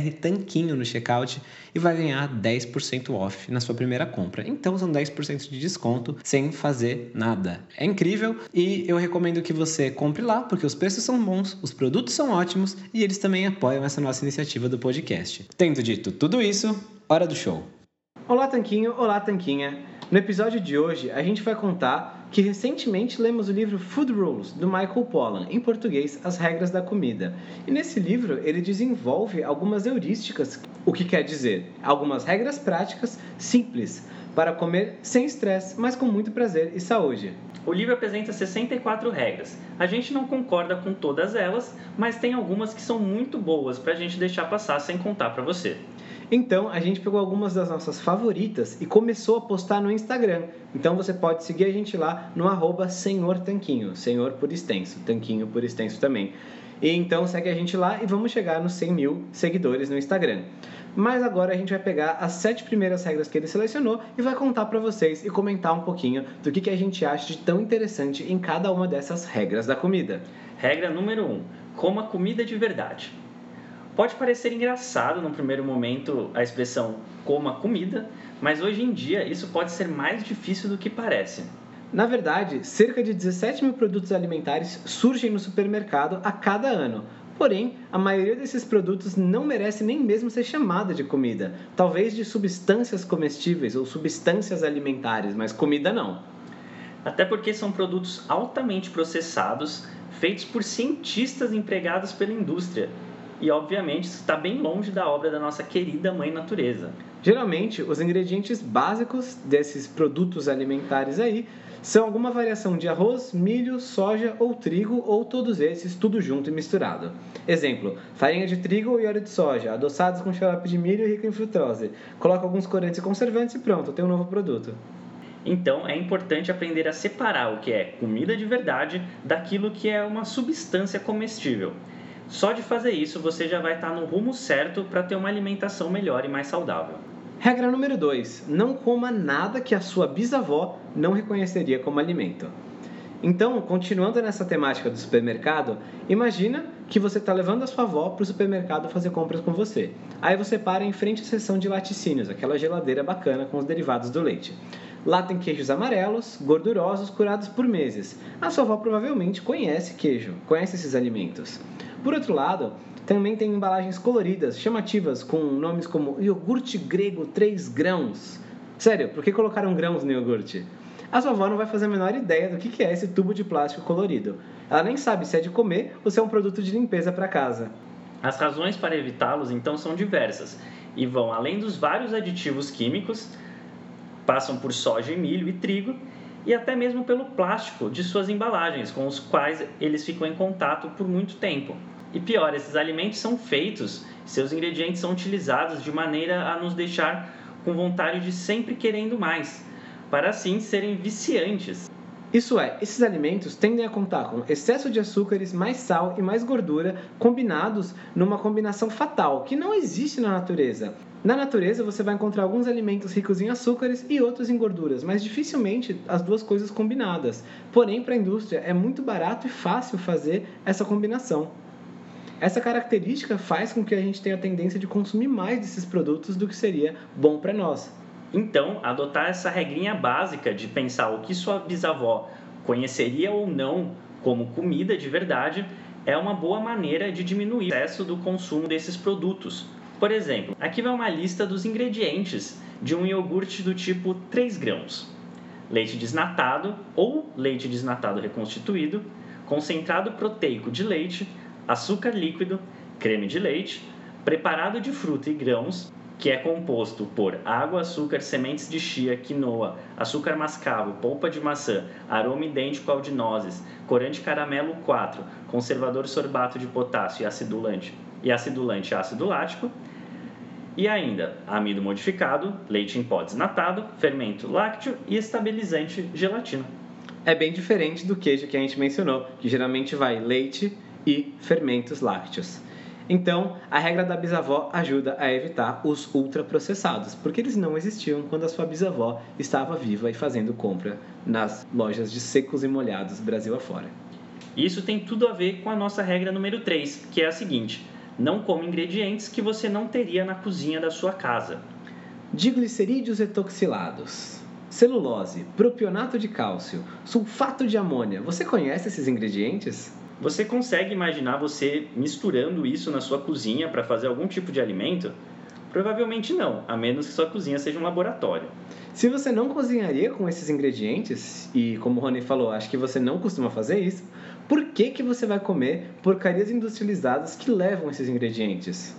BR Tanquinho no checkout e vai ganhar 10% off na sua primeira compra. Então são 10% de desconto sem fazer nada. É incrível e eu recomendo que você compre lá porque os preços são bons, os produtos são ótimos e eles também apoiam essa nossa iniciativa do podcast. Tendo dito tudo isso, hora do show. Olá Tanquinho, olá Tanquinha. No episódio de hoje, a gente vai contar que recentemente lemos o livro Food Rules, do Michael Pollan, em português, As Regras da Comida. E nesse livro, ele desenvolve algumas heurísticas, o que quer dizer algumas regras práticas simples para comer sem estresse, mas com muito prazer e saúde. O livro apresenta 64 regras. A gente não concorda com todas elas, mas tem algumas que são muito boas para a gente deixar passar sem contar para você. Então a gente pegou algumas das nossas favoritas e começou a postar no Instagram. Então você pode seguir a gente lá no arroba Senhor Tanquinho, Senhor por extenso, Tanquinho por extenso também. E então segue a gente lá e vamos chegar nos 100 mil seguidores no Instagram. Mas agora a gente vai pegar as sete primeiras regras que ele selecionou e vai contar para vocês e comentar um pouquinho do que, que a gente acha de tão interessante em cada uma dessas regras da comida. Regra número 1: um, coma comida de verdade. Pode parecer engraçado no primeiro momento a expressão coma comida, mas hoje em dia isso pode ser mais difícil do que parece. Na verdade, cerca de 17 mil produtos alimentares surgem no supermercado a cada ano. Porém, a maioria desses produtos não merece nem mesmo ser chamada de comida, talvez de substâncias comestíveis ou substâncias alimentares, mas comida não. Até porque são produtos altamente processados, feitos por cientistas empregados pela indústria, e obviamente isso está bem longe da obra da nossa querida mãe natureza. Geralmente, os ingredientes básicos desses produtos alimentares aí são alguma variação de arroz, milho, soja ou trigo ou todos esses tudo junto e misturado. Exemplo: farinha de trigo e óleo de soja, adoçados com xarope de milho e rico em frutose. Coloca alguns corantes e conservantes e pronto, tem um novo produto. Então é importante aprender a separar o que é comida de verdade daquilo que é uma substância comestível. Só de fazer isso você já vai estar no rumo certo para ter uma alimentação melhor e mais saudável. Regra número 2: não coma nada que a sua bisavó não reconheceria como alimento. Então, continuando nessa temática do supermercado, imagina que você está levando a sua avó para o supermercado fazer compras com você. Aí você para em frente à seção de laticínios, aquela geladeira bacana com os derivados do leite. Lá tem queijos amarelos, gordurosos, curados por meses. A sua avó provavelmente conhece queijo, conhece esses alimentos. Por outro lado, também tem embalagens coloridas, chamativas, com nomes como iogurte grego 3 grãos. Sério, por que colocaram grãos no iogurte? A sua avó não vai fazer a menor ideia do que é esse tubo de plástico colorido. Ela nem sabe se é de comer ou se é um produto de limpeza para casa. As razões para evitá-los então são diversas e vão além dos vários aditivos químicos, passam por soja e milho e trigo e até mesmo pelo plástico de suas embalagens, com os quais eles ficam em contato por muito tempo. E pior, esses alimentos são feitos, seus ingredientes são utilizados de maneira a nos deixar com vontade de sempre querendo mais, para assim serem viciantes. Isso é, esses alimentos tendem a contar com excesso de açúcares, mais sal e mais gordura combinados numa combinação fatal que não existe na natureza. Na natureza você vai encontrar alguns alimentos ricos em açúcares e outros em gorduras, mas dificilmente as duas coisas combinadas. Porém, para a indústria é muito barato e fácil fazer essa combinação. Essa característica faz com que a gente tenha a tendência de consumir mais desses produtos do que seria bom para nós. Então, adotar essa regrinha básica de pensar o que sua bisavó conheceria ou não como comida de verdade é uma boa maneira de diminuir o excesso do consumo desses produtos. Por exemplo, aqui vai uma lista dos ingredientes de um iogurte do tipo 3 grãos: leite desnatado ou leite desnatado reconstituído, concentrado proteico de leite, açúcar líquido, creme de leite, preparado de fruta e grãos, que é composto por água, açúcar, sementes de chia, quinoa, açúcar mascavo, polpa de maçã, aroma idêntico ao de nozes, corante caramelo 4, conservador sorbato de potássio e acidulante, e acidulante ácido lático, e ainda amido modificado, leite em pó desnatado, fermento lácteo e estabilizante gelatina. É bem diferente do queijo que a gente mencionou, que geralmente vai leite, e fermentos lácteos. Então, a regra da bisavó ajuda a evitar os ultraprocessados, porque eles não existiam quando a sua bisavó estava viva e fazendo compra nas lojas de secos e molhados Brasil afora. Isso tem tudo a ver com a nossa regra número 3, que é a seguinte: não coma ingredientes que você não teria na cozinha da sua casa. Diglicerídeos etoxilados, celulose, propionato de cálcio, sulfato de amônia. Você conhece esses ingredientes? Você consegue imaginar você misturando isso na sua cozinha para fazer algum tipo de alimento? Provavelmente não, a menos que sua cozinha seja um laboratório. Se você não cozinharia com esses ingredientes, e como o Rony falou, acho que você não costuma fazer isso, por que, que você vai comer porcarias industrializadas que levam esses ingredientes?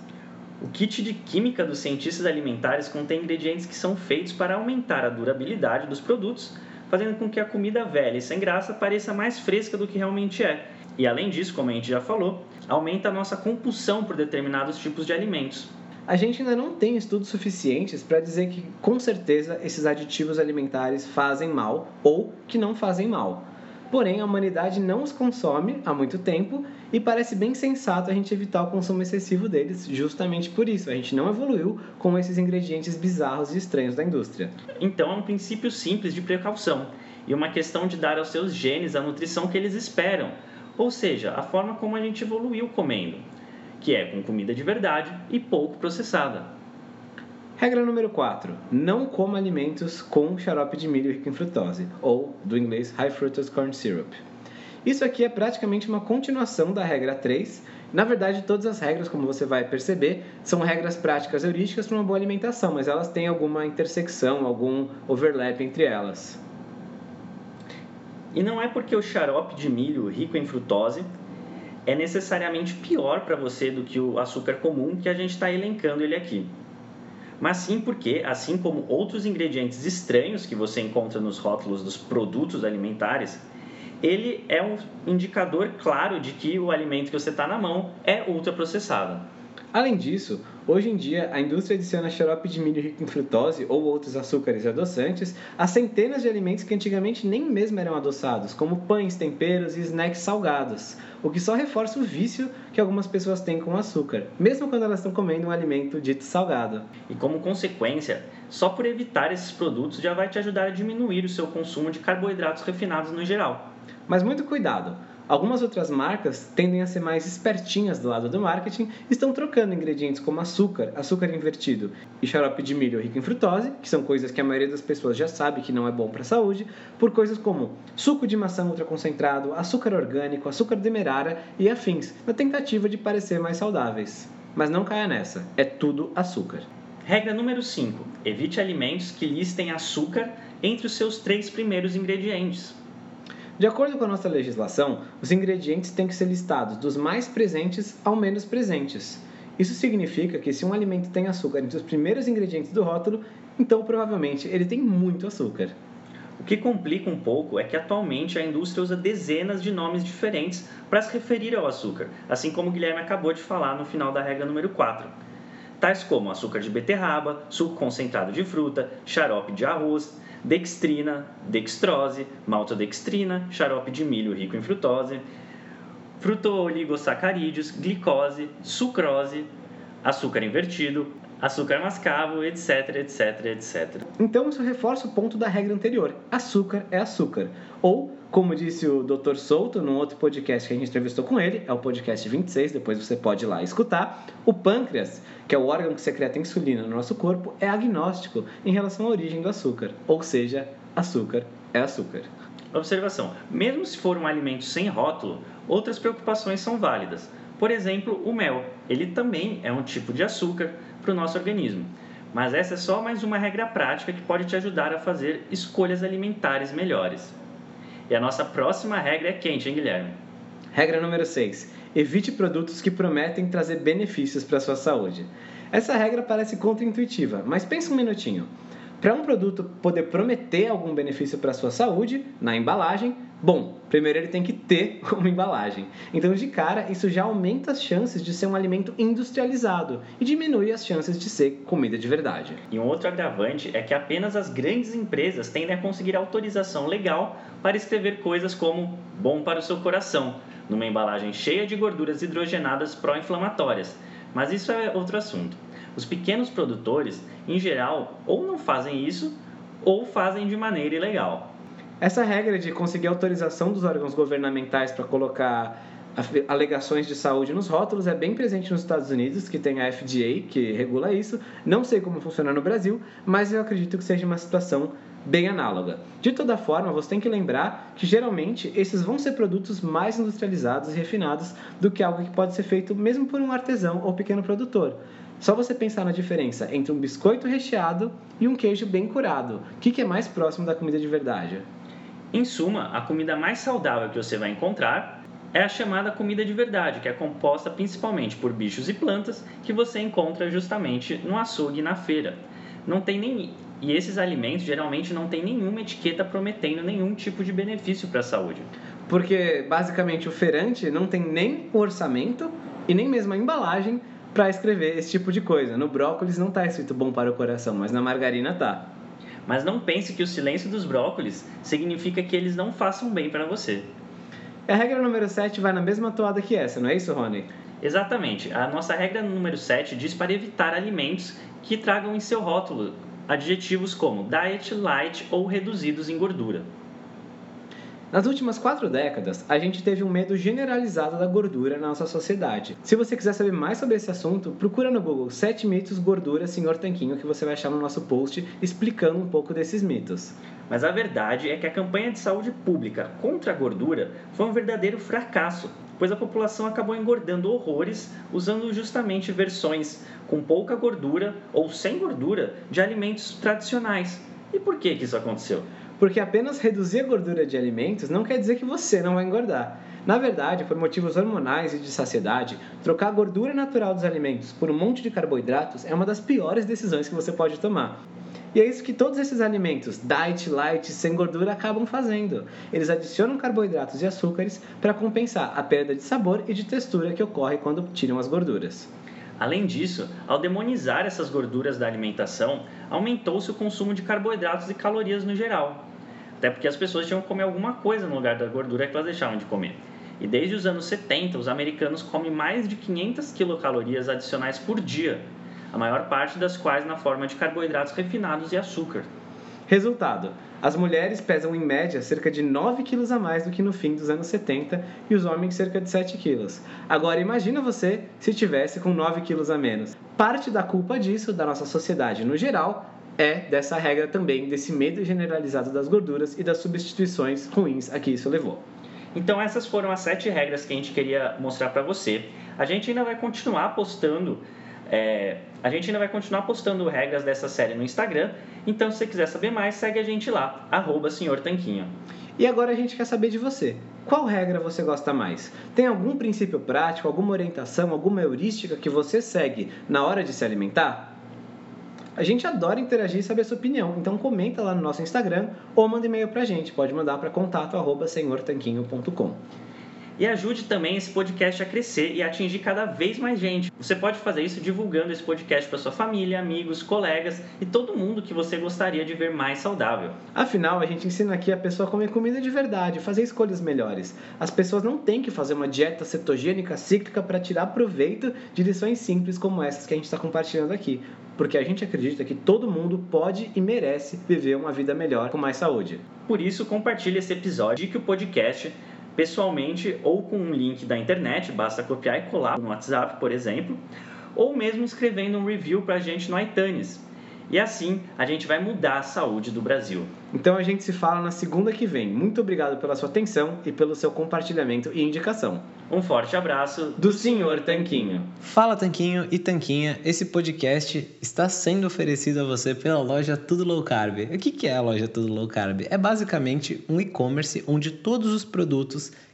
O kit de química dos cientistas alimentares contém ingredientes que são feitos para aumentar a durabilidade dos produtos, fazendo com que a comida velha e sem graça pareça mais fresca do que realmente é e além disso, como a gente já falou, aumenta a nossa compulsão por determinados tipos de alimentos. A gente ainda não tem estudos suficientes para dizer que com certeza esses aditivos alimentares fazem mal ou que não fazem mal. Porém, a humanidade não os consome há muito tempo e parece bem sensato a gente evitar o consumo excessivo deles, justamente por isso. A gente não evoluiu com esses ingredientes bizarros e estranhos da indústria. Então, é um princípio simples de precaução e uma questão de dar aos seus genes a nutrição que eles esperam, ou seja, a forma como a gente evoluiu comendo, que é com comida de verdade e pouco processada. Regra número 4. Não coma alimentos com xarope de milho rico em frutose, ou, do inglês, High Fructose Corn Syrup. Isso aqui é praticamente uma continuação da regra 3. Na verdade, todas as regras, como você vai perceber, são regras práticas heurísticas para uma boa alimentação, mas elas têm alguma intersecção, algum overlap entre elas. E não é porque o xarope de milho rico em frutose é necessariamente pior para você do que o açúcar comum que a gente está elencando ele aqui. Mas sim porque, assim como outros ingredientes estranhos que você encontra nos rótulos dos produtos alimentares, ele é um indicador claro de que o alimento que você está na mão é ultraprocessado. Além disso, hoje em dia a indústria adiciona xarope de milho rico em frutose ou outros açúcares adoçantes a centenas de alimentos que antigamente nem mesmo eram adoçados, como pães, temperos e snacks salgados, o que só reforça o vício que algumas pessoas têm com açúcar, mesmo quando elas estão comendo um alimento dito salgado. E como consequência, só por evitar esses produtos já vai te ajudar a diminuir o seu consumo de carboidratos refinados no geral. Mas muito cuidado! Algumas outras marcas tendem a ser mais espertinhas do lado do marketing e estão trocando ingredientes como açúcar, açúcar invertido e xarope de milho rico em frutose, que são coisas que a maioria das pessoas já sabe que não é bom para a saúde, por coisas como suco de maçã ultraconcentrado, açúcar orgânico, açúcar demerara e afins, na tentativa de parecer mais saudáveis. Mas não caia nessa, é tudo açúcar. Regra número 5. Evite alimentos que listem açúcar entre os seus três primeiros ingredientes. De acordo com a nossa legislação, os ingredientes têm que ser listados dos mais presentes ao menos presentes. Isso significa que se um alimento tem açúcar entre os primeiros ingredientes do rótulo, então provavelmente ele tem muito açúcar. O que complica um pouco é que atualmente a indústria usa dezenas de nomes diferentes para se referir ao açúcar, assim como o Guilherme acabou de falar no final da regra número 4. Tais como açúcar de beterraba, suco concentrado de fruta, xarope de arroz, dextrina, dextrose, maltodextrina, xarope de milho rico em frutose, frutooligosacarídeos, glicose, sucrose, açúcar invertido, açúcar mascavo, etc, etc, etc. Então isso reforça o ponto da regra anterior: açúcar é açúcar. Ou, como disse o Dr. Souto num outro podcast que a gente entrevistou com ele, é o podcast 26, depois você pode ir lá escutar, o pâncreas, que é o órgão que secreta insulina no nosso corpo, é agnóstico em relação à origem do açúcar. Ou seja, açúcar é açúcar. Observação: mesmo se for um alimento sem rótulo, outras preocupações são válidas. Por exemplo, o mel. Ele também é um tipo de açúcar para o nosso organismo. Mas essa é só mais uma regra prática que pode te ajudar a fazer escolhas alimentares melhores. E a nossa próxima regra é quente, hein, Guilherme? Regra número 6. Evite produtos que prometem trazer benefícios para sua saúde. Essa regra parece contraintuitiva, mas pensa um minutinho. Para um produto poder prometer algum benefício para a sua saúde, na embalagem, bom, primeiro ele tem que ter uma embalagem. Então, de cara, isso já aumenta as chances de ser um alimento industrializado e diminui as chances de ser comida de verdade. E um outro agravante é que apenas as grandes empresas tendem a conseguir autorização legal para escrever coisas como bom para o seu coração, numa embalagem cheia de gorduras hidrogenadas pró-inflamatórias. Mas isso é outro assunto. Os pequenos produtores, em geral, ou não fazem isso ou fazem de maneira ilegal. Essa regra de conseguir autorização dos órgãos governamentais para colocar alegações de saúde nos rótulos é bem presente nos Estados Unidos, que tem a FDA, que regula isso. Não sei como funciona no Brasil, mas eu acredito que seja uma situação bem análoga. De toda forma, você tem que lembrar que geralmente esses vão ser produtos mais industrializados e refinados do que algo que pode ser feito mesmo por um artesão ou pequeno produtor. Só você pensar na diferença entre um biscoito recheado e um queijo bem curado. O que, é mais próximo da comida de verdade? Em suma, a comida mais saudável que você vai encontrar é a chamada comida de verdade, que é composta principalmente por bichos e plantas que você encontra justamente no açougue e na feira. Não tem nem e esses alimentos geralmente não têm nenhuma etiqueta prometendo nenhum tipo de benefício para a saúde. Porque basicamente o feirante não tem nem o orçamento e nem mesmo a embalagem para escrever esse tipo de coisa. No brócolis não está escrito bom para o coração, mas na margarina tá. Mas não pense que o silêncio dos brócolis significa que eles não façam bem para você. A regra número 7 vai na mesma toada que essa, não é isso, Rony? Exatamente. A nossa regra número 7 diz para evitar alimentos que tragam em seu rótulo adjetivos como diet, light ou reduzidos em gordura. Nas últimas quatro décadas, a gente teve um medo generalizado da gordura na nossa sociedade. Se você quiser saber mais sobre esse assunto, procura no Google 7 mitos gordura Senhor Tanquinho que você vai achar no nosso post explicando um pouco desses mitos. Mas a verdade é que a campanha de saúde pública contra a gordura foi um verdadeiro fracasso, pois a população acabou engordando horrores usando justamente versões com pouca gordura ou sem gordura de alimentos tradicionais. E por que, que isso aconteceu? Porque apenas reduzir a gordura de alimentos não quer dizer que você não vai engordar. Na verdade, por motivos hormonais e de saciedade, trocar a gordura natural dos alimentos por um monte de carboidratos é uma das piores decisões que você pode tomar. E é isso que todos esses alimentos, diet, light, sem gordura, acabam fazendo. Eles adicionam carboidratos e açúcares para compensar a perda de sabor e de textura que ocorre quando tiram as gorduras. Além disso, ao demonizar essas gorduras da alimentação, aumentou-se o consumo de carboidratos e calorias no geral. Até porque as pessoas tinham que comer alguma coisa no lugar da gordura que elas deixavam de comer. E desde os anos 70, os americanos comem mais de 500 quilocalorias adicionais por dia, a maior parte das quais na forma de carboidratos refinados e açúcar. Resultado: as mulheres pesam em média cerca de 9 quilos a mais do que no fim dos anos 70 e os homens cerca de 7 quilos. Agora imagina você se tivesse com 9 quilos a menos. Parte da culpa disso, da nossa sociedade no geral, é dessa regra também, desse medo generalizado das gorduras e das substituições ruins a que isso levou. Então essas foram as sete regras que a gente queria mostrar para você. A gente ainda vai continuar postando é, a gente ainda vai continuar postando regras dessa série no Instagram, então se você quiser saber mais, segue a gente lá, arroba Senhor Tanquinho. E agora a gente quer saber de você. Qual regra você gosta mais? Tem algum princípio prático, alguma orientação, alguma heurística que você segue na hora de se alimentar? A gente adora interagir e saber a sua opinião, então comenta lá no nosso Instagram ou manda e-mail pra gente. Pode mandar para contato@senhortanquinho.com e ajude também esse podcast a crescer e a atingir cada vez mais gente. Você pode fazer isso divulgando esse podcast para sua família, amigos, colegas e todo mundo que você gostaria de ver mais saudável. Afinal, a gente ensina aqui a pessoa a comer comida de verdade, fazer escolhas melhores. As pessoas não têm que fazer uma dieta cetogênica cíclica para tirar proveito de lições simples como essas que a gente está compartilhando aqui porque a gente acredita que todo mundo pode e merece viver uma vida melhor com mais saúde. Por isso, compartilhe esse episódio e que o podcast pessoalmente ou com um link da internet, basta copiar e colar no WhatsApp, por exemplo, ou mesmo escrevendo um review para a gente no iTunes. E assim a gente vai mudar a saúde do Brasil. Então a gente se fala na segunda que vem. Muito obrigado pela sua atenção e pelo seu compartilhamento e indicação. Um forte abraço do Senhor Tanquinho. Fala Tanquinho e Tanquinha, esse podcast está sendo oferecido a você pela loja Tudo Low Carb. O que é a loja Tudo Low Carb? É basicamente um e-commerce onde todos os produtos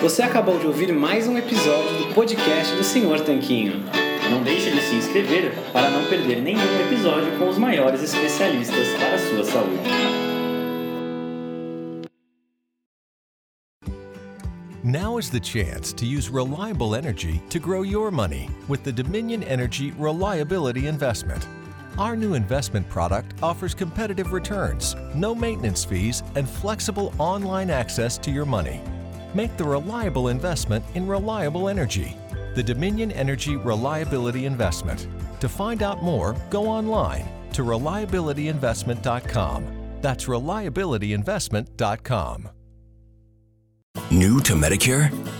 Você acabou de ouvir mais um episódio do podcast do Senhor Tanquinho. Não deixe de se inscrever para não perder nenhum episódio com os maiores especialistas para a sua saúde. Now is the chance to use reliable energy to grow your money with the Dominion Energy Reliability Investment. Our new investment product offers competitive returns, no maintenance fees, and flexible online access to your money. Make the reliable investment in reliable energy. The Dominion Energy Reliability Investment. To find out more, go online to reliabilityinvestment.com. That's reliabilityinvestment.com. New to Medicare?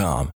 com.